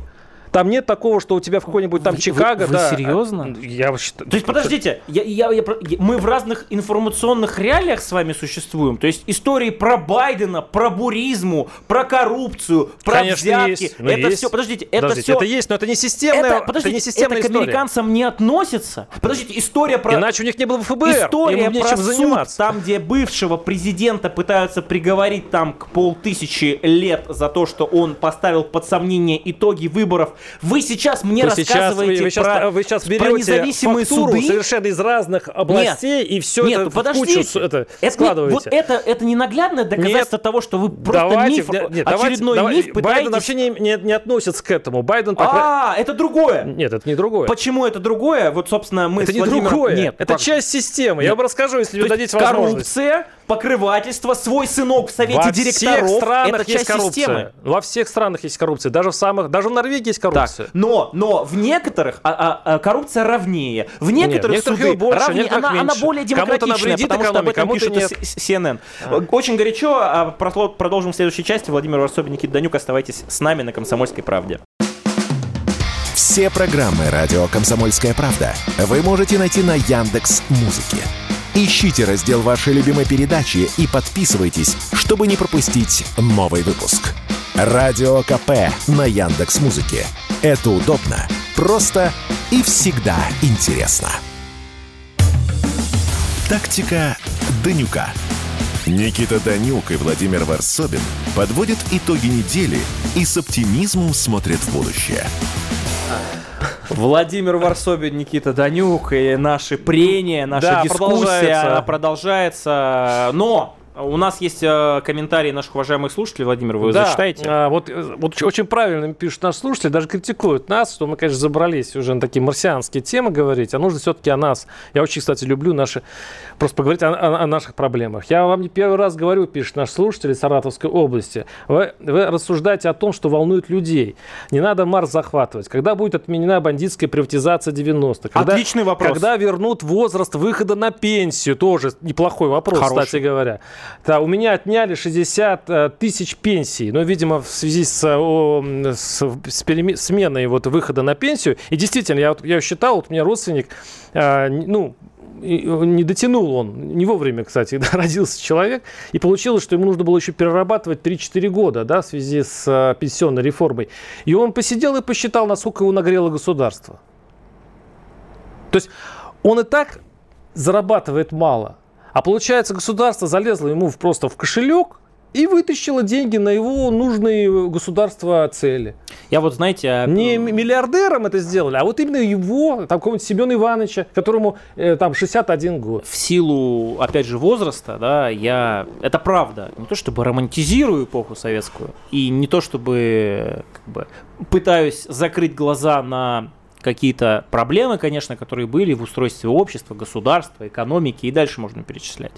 Там нет такого, что у тебя в какой-нибудь там вы, Чикаго. Вы, вы да, серьезно? Я считаю. То есть, подождите, я, я, я, мы в разных информационных реалиях с вами существуем. То есть истории про Байдена, про буризму, про коррупцию, про Конечно, взятки. Есть. это есть. все, подождите, это подождите, все. Это есть, но это не системная. Это, подождите, это не системная это история. к американцам не относится. Подождите, история про. Иначе у них не было бы ФБР. История про заниматься. Суд, там, где бывшего президента пытаются приговорить там к полтысячи лет за то, что он поставил под сомнение итоги выборов Вы сейчас мне Вы сейчас, рассказываете вы, вы сейчас, про, вы сейчас про независимые суды. совершенно из разных областей и все Нет, это ну в кучу подождите. это, это, не- складываете. вот это, это не наглядное доказательство того, что вы просто Давайте, миф, нет, нет, давайте- очередной давай- миф пытаетесь... Байден вообще не, не, не относится к этому. Байден пока... А, это другое. Нет, это не другое. Почему это другое? Вот, собственно, мы Это не Владимиром... другое. Нет, это как часть системы. Я Нет. вам расскажу, если вы дадите возможность. коррупция, покрывательство, свой сынок в совете Во директоров. всех странах это есть коррупция. системы. Во всех странах есть коррупция. Даже в самых, даже в Норвегии есть Так, коррупция. но, но в некоторых а, а, а, коррупция ровнее. В некоторых, некоторых суды ее больше, некоторых Она, она меньше. более она демократичная, вредит потому что об экономике, этом кому-то пишут нет. CNN. Очень горячо. а, Продолжим в следующей части. Владимир Варсобин, Никита Данюк. Оставайтесь с нами на «Комсомольской правде». Все программы радио Комсомольская правда вы можете найти на Яндекс Музыке. Ищите раздел вашей любимой передачи и подписывайтесь, чтобы не пропустить новый выпуск. Радио КП на Яндекс Музыке. Это удобно, просто и всегда интересно. Тактика Данюка. Никита Данюк и Владимир Варсобин подводят итоги недели и с оптимизмом смотрят в будущее. Владимир Варсобин, Никита Данюк и наши прения, наша Да, дискуссия продолжается. она продолжается. Но у нас есть э, комментарии наших уважаемых слушателей. Владимир, вы Да, зачитаете? а, вот, э, вот очень правильно пишут наши слушатели, даже критикуют нас, что мы, конечно, забрались уже на такие марсианские темы говорить, а нужно все-таки о нас. Я очень, кстати, люблю наши, просто поговорить о, о- о наших проблемах. Я вам не первый раз говорю, пишут наши слушатели из Саратовской области, вы, вы рассуждаете о том, что волнует людей. Не надо Марс захватывать. Когда будет отменена бандитская приватизация 90-х? Когда, Отличный вопрос. Когда вернут возраст выхода на пенсию? Тоже неплохой вопрос, Хороший. кстати говоря. Да, у меня отняли 60 э, тысяч пенсий, но, видимо, в связи с, э, о, с, с переме- сменой вот выхода на пенсию. И действительно, я, я считал, вот у меня родственник, э, ну, не дотянул он, не вовремя, кстати, (laughs) да, родился человек, и получилось, что ему нужно было еще перерабатывать 3-4 года, да, в связи с э, пенсионной реформой. И он посидел и посчитал, насколько его нагрело государство. То есть он и так зарабатывает мало, а получается государство залезло ему просто в кошелек и вытащило деньги на его нужные государства цели. Я вот, знаете... а, Не миллиардером это сделали, а вот именно его, там какого-нибудь Семена Ивановича, которому э, там 61 год. в силу, опять же, возраста, да, я, это правда, не то чтобы романтизирую эпоху советскую, и не то чтобы, как бы, пытаюсь закрыть глаза на какие-то проблемы, конечно, которые были в устройстве общества, государства, экономики, и дальше можно перечислять.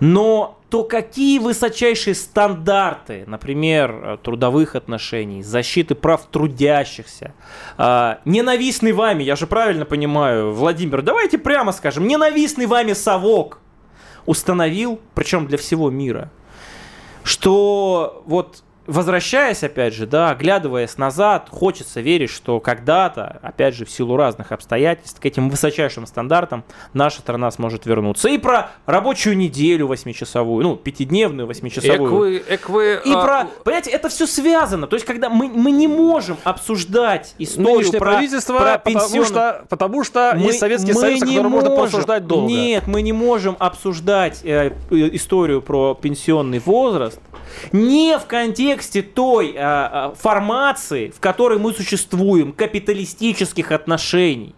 Но то какие высочайшие стандарты, например, трудовых отношений, защиты прав трудящихся, а, ненавистный вами, я же правильно понимаю, Владимир, давайте прямо скажем, ненавистный вами совок установил, причем для всего мира, что вот возвращаясь, опять же, да, оглядываясь назад, хочется верить, что когда-то, опять же, в силу разных обстоятельств, к этим высочайшим стандартам наша страна сможет вернуться. И про рабочую неделю восьмичасовую, ну, пятидневную восьмичасовую. И а, про, понимаете, это все связано. То есть, когда мы, мы не можем обсуждать историю Нынешнее про, правительство, про потому пенсионную- что, потому что мы- есть Советский мы Союз, не который можно можем- порассуждать долго. Нет, мы не можем обсуждать э, историю про пенсионный возраст не в контексте той э, э, формации, в которой мы существуем, капиталистических отношений.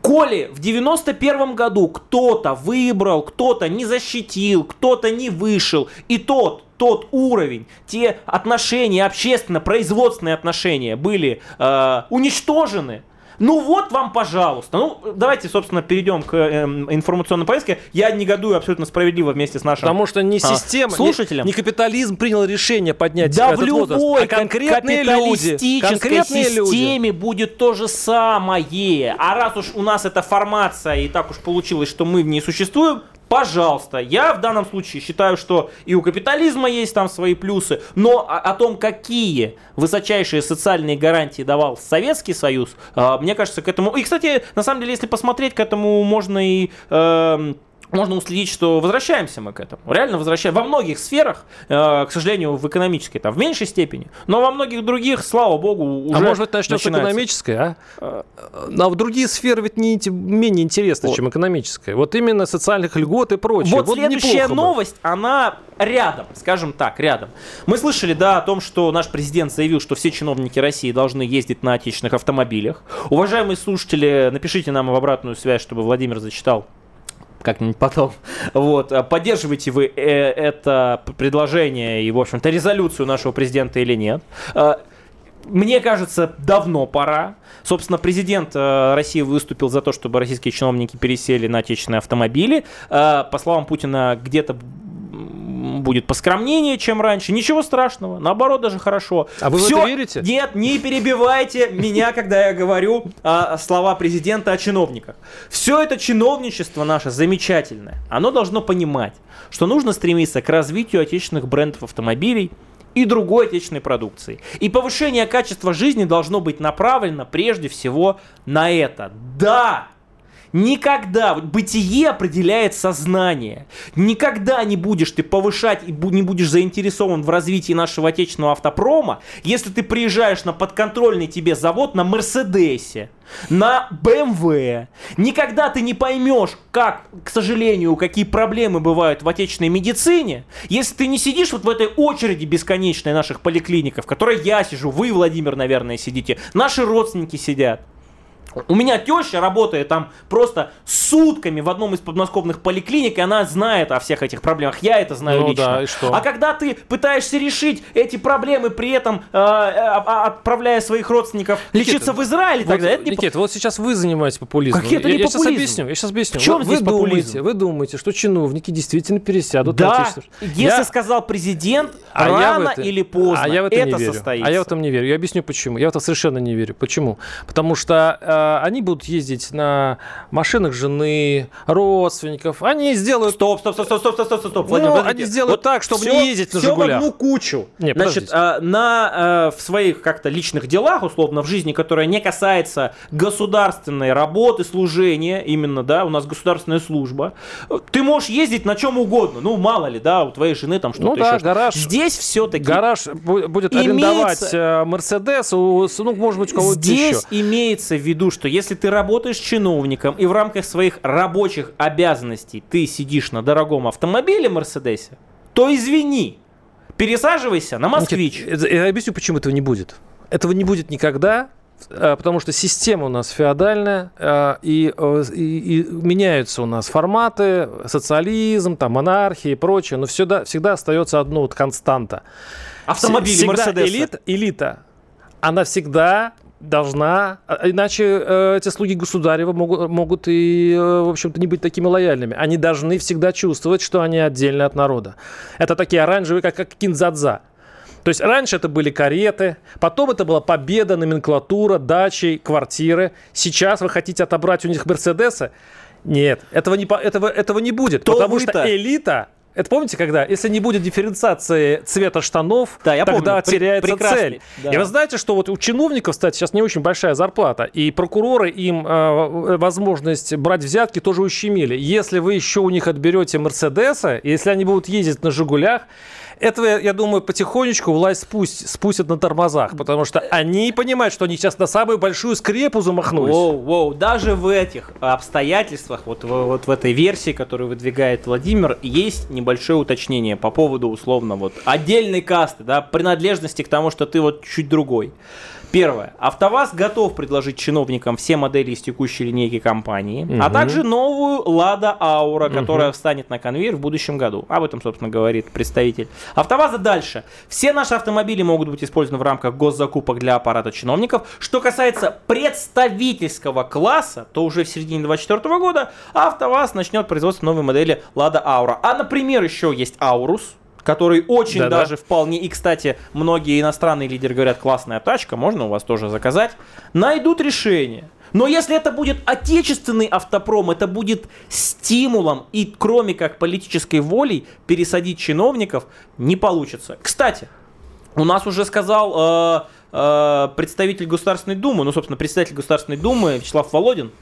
Коли в 91 году кто-то выбрал, кто-то не защитил, кто-то не вышел, и тот, тот уровень, те отношения, общественно-производственные отношения были э, уничтожены, ну вот вам, пожалуйста. Ну, давайте, собственно, перейдем к эм, информационной повестке. Я негодую абсолютно справедливо вместе с нашим Потому что не а, система, слушателям. не, не капитализм принял решение поднять Да в возраст, любой а конкретные люди, конкретные люди. системе будет то же самое. А раз уж у нас эта формация и так уж получилось, что мы в ней существуем, пожалуйста. Я в данном случае считаю, что и у капитализма есть там свои плюсы, но о, о том, какие высочайшие социальные гарантии давал Советский Союз, э, мне кажется, к этому... И, кстати, на самом деле, если посмотреть, к этому можно и... эм, можно уследить, что возвращаемся мы к этому. Реально возвращаемся. Во многих сферах, э, к сожалению, в экономической, там, в меньшей степени, но во многих других, слава богу, уже А может быть, начнем с экономической, а? А в другие сферы ведь не, менее интересны, Вот. чем экономическая. Вот именно социальных льгот и прочее. Вот, следующая неплохо бы. новость, она рядом, скажем так, рядом. Мы слышали, да, о том, что наш президент заявил, что все чиновники России должны ездить на отечественных автомобилях. Уважаемые слушатели, напишите нам в обратную связь, чтобы Владимир зачитал как-нибудь потом. (laughs) Вот. А Поддерживаете вы э, это предложение и, в общем-то, резолюцию нашего президента или нет? А, Мне кажется, давно пора. Собственно, президент э, России выступил за то, чтобы российские чиновники пересели на отечественные автомобили. Э, По словам Путина, где-то будет поскромнее, чем раньше. Ничего страшного, наоборот, даже хорошо. А вы в Всё- это верите? Нет, не перебивайте (laughs) меня, когда я говорю а, слова президента о чиновниках. Все это чиновничество наше замечательное. Оно должно понимать, что нужно стремиться к развитию отечественных брендов автомобилей и другой отечественной продукции. И повышение качества жизни должно быть направлено прежде всего на это. Да, Никогда, бытие определяет сознание. Никогда не будешь ты повышать и не будешь заинтересован в развитии нашего отечественного автопрома, если ты приезжаешь на подконтрольный тебе завод на Мерседесе, на БМВ. Никогда ты не поймешь, как, к сожалению, какие проблемы бывают в отечественной медицине, если ты не сидишь вот в этой очереди бесконечной наших поликлиников, в которой я сижу, вы, Владимир, наверное, сидите, наши родственники сидят. У меня теща работает там просто сутками в одном из подмосковных поликлиник, и она знает о всех этих проблемах. Я это знаю Ну лично. да, и что? А когда ты пытаешься решить эти проблемы, при этом э, э, а- отправляя своих родственников Никита, лечиться в Израиль и так Вот, далее, это не Никит, вот сейчас вы занимаетесь популизмом. Как это не я, сейчас популизм? объясню. Я сейчас объясню. В чем вы, здесь вы популизм? думаете, вы думаете, что чиновники действительно пересядут Да, если Я- сказал президент, А я рано это- или поздно а я в это, это не верю. состоится. А я в этом не верю. Я объясню почему. Я в это совершенно не верю. Почему? Потому что э, они будут ездить на машинах жены, родственников. Они сделают... Стоп, стоп, стоп, стоп, стоп, стоп, стоп, стоп. Ну, Владимир, они сделают так, чтобы всё- не ездить на всё в «Жигулях». одну кучу. Не, Значит, а, на, э, в своих как-то личных делах, условно, в жизни, которая не касается государственной работы, служения, именно, да, у нас государственная служба, ты можешь ездить на чем угодно. Ну, мало ли, да, у твоей жены там что-то Ну да, еще. гараж. Здесь все-таки Гараж бу- будет Имеется- арендовать э, Мерседес, ну, может быть, у кого-то Здесь еще. имеется в виду, что если ты работаешь чиновником и в рамках своих рабочих обязанностей ты сидишь на дорогом автомобиле Мерседесе, то извини, пересаживайся на москвич. Э, я объясню, почему этого не будет. Этого не будет никогда, э, потому что система у нас феодальная, э, и, э, и- и меняются у нас форматы, социализм, там, монархия и прочее, но всегда, всегда остается одно вот константа. Автомобили Всегда Мерседеса. элит, элита, она всегда должна, а иначе э, эти слуги государева могут, могут и, э, в общем-то, не быть такими лояльными. Они должны всегда чувствовать, что они отдельно от народа. Это такие оранжевые, как, как кинзадза. То есть раньше это были кареты, потом это была победа, номенклатура, дачи, квартиры. Сейчас вы хотите отобрать у них Мерседесы? Нет, этого не, этого, этого не будет, То потому что элита это помните, когда, если не будет дифференциации цвета штанов, Да, я тогда помню. Теряется прекрасный, цель. да. И вы знаете, что вот у чиновников, кстати, сейчас не очень большая зарплата, и прокуроры им э, возможность брать взятки тоже ущемили. Если вы еще у них отберете Мерседесы, и если они будут ездить на Жигулях, этого, я- думаю, потихонечку власть спусть, спустят на тормозах, потому что они понимают, что они сейчас на самую большую скрепу замахнулись. Воу, воу, даже в этих обстоятельствах, вот, вот в этой версии, которую выдвигает Владимир, есть небольшое уточнение по поводу, условно, вот отдельной касты, да, принадлежности к тому, что ты вот чуть другой. Первое. АвтоВАЗ готов предложить чиновникам все модели из текущей линейки компании, а Мгм. также новую Лада Аура, которая встанет на конвейер в будущем году. Об этом, собственно, говорит представитель АвтоВАЗа. Дальше. Все наши автомобили могут быть использованы в рамках госзакупок для аппарата чиновников. Что касается представительского класса, то уже в середине 2024 года АвтоВАЗ начнет производство новой модели Лада Аура. А, например, еще есть Аурус, который очень Да-да. даже вполне, и, кстати, многие иностранные лидеры говорят, классная тачка, можно у вас тоже заказать, найдут решение. Но если это будет отечественный автопром, это будет стимулом и кроме как политической волей пересадить чиновников не получится. Кстати, у нас уже сказал э, э, представитель Государственной Думы, ну, собственно, председатель Государственной Думы Вячеслав Володин,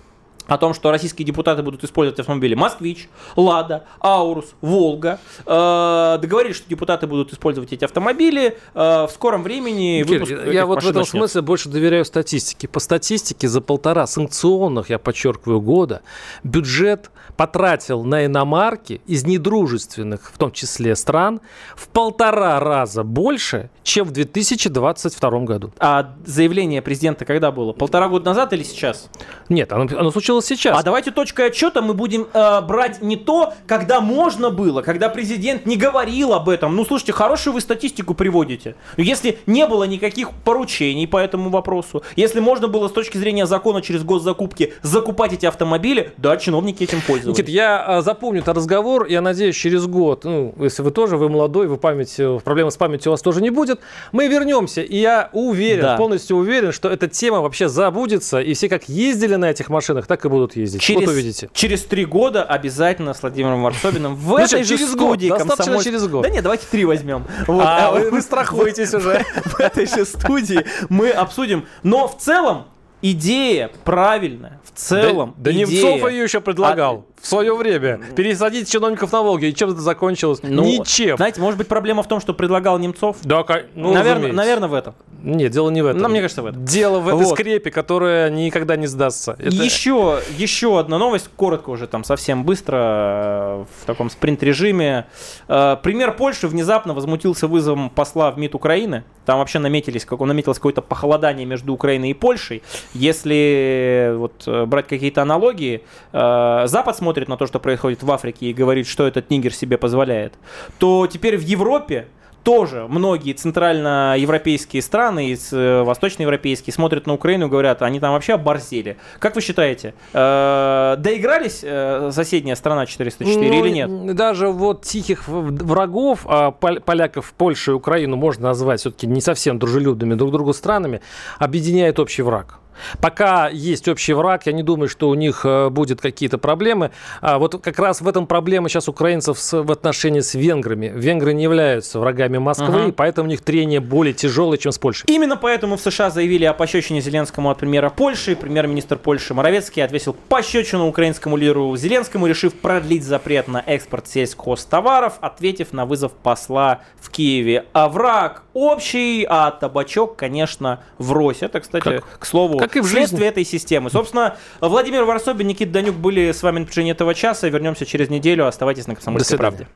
о том, что российские депутаты будут использовать автомобили «Москвич», «Лада», «Аурус», «Волга». Э, договорились, что депутаты будут использовать эти автомобили. Э, в скором времени выпуск Я, я вот в этом начнется. смысле больше доверяю статистике. По статистике за полтора санкционных, я подчеркиваю, года бюджет потратил на иномарки из недружественных, в том числе стран, в полтора раза больше, чем в 2022 году. А заявление президента когда было? Полтора года назад или сейчас? Нет, оно, оно случилось сейчас. А давайте точкой отчета мы будем э, брать не то, когда можно было, когда президент не говорил об этом. Ну, слушайте, хорошую вы статистику приводите. Если не было никаких поручений по этому вопросу, если можно было с точки зрения закона через госзакупки закупать эти автомобили, да, чиновники этим пользовались. Никит, я э, запомню этот разговор, я надеюсь, через год, ну, если вы тоже, вы молодой, вы память, э, проблемы с памятью у вас тоже не будет, мы вернемся, и я уверен, да. полностью уверен, что эта тема вообще забудется, и все как ездили на этих машинах, так и будут ездить. Через, вот увидите. Через три года обязательно с Владимиром Варсобиным в этой же студии комсомольской... через год. Да нет, давайте три возьмем. Вот. А, вы, вы страхуетесь уже. В этой же студии мы обсудим. Но в целом идея правильная. В целом. Да, да Немцов ее еще предлагал. А, в свое время. Пересадить чиновников на Волге. И чем это закончилось? Ну, Ничем. Знаете, может быть, проблема в том, что предлагал Немцов? Да, ну, наверное, наверное, в этом. Нет, дело не в этом. Но мне кажется, в этом. Дело в этой вот. скрепе, которая никогда не сдастся. Это... Еще, еще одна новость, коротко уже там совсем быстро, э, в таком спринт-режиме. Э, пример Польши внезапно возмутился вызовом посла в МИД Украины. Там вообще наметились, как он наметилось какое-то похолодание между Украиной и Польшей. Если вот э, брать какие-то аналогии, Запад смотрит смотрит на то, что происходит в Африке и говорит, что этот нигер себе позволяет, то теперь в Европе тоже многие центральноевропейские страны и э, восточноевропейские смотрят на Украину и говорят, они там вообще оборзели. Как вы считаете, э, доигрались э, соседняя страна 404 ну, или нет? Даже вот тихих врагов, а поляков, Польшу и Украину можно назвать все-таки не совсем дружелюбными друг другу странами, объединяет общий враг. Пока есть общий враг, я не думаю, что у них э, будет какие-то проблемы. А вот как раз в этом проблема сейчас украинцев с, в отношении с венграми. Венгры не являются врагами Москвы, ага. поэтому у них трение более тяжелое, чем с Польшей. Именно поэтому в США заявили о пощечине Зеленскому от премьера Польши. Премьер-министр Польши Моровецкий отвесил пощечину украинскому лидеру Зеленскому, решив продлить запрет на экспорт сельскохозтоваров, ответив на вызов посла в Киеве. А враг общий, а табачок, конечно, врозь. Это, кстати, как? к слову, как и в жизни. этой системы. Собственно, Владимир Варсобин, Никита Данюк были с вами на протяжении этого часа. Вернемся через неделю. Оставайтесь на «Комсомольской правде».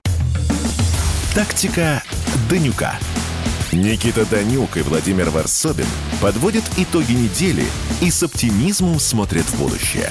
Тактика Данюка. Никита Данюк и Владимир Варсобин подводят итоги недели и с оптимизмом смотрят в будущее.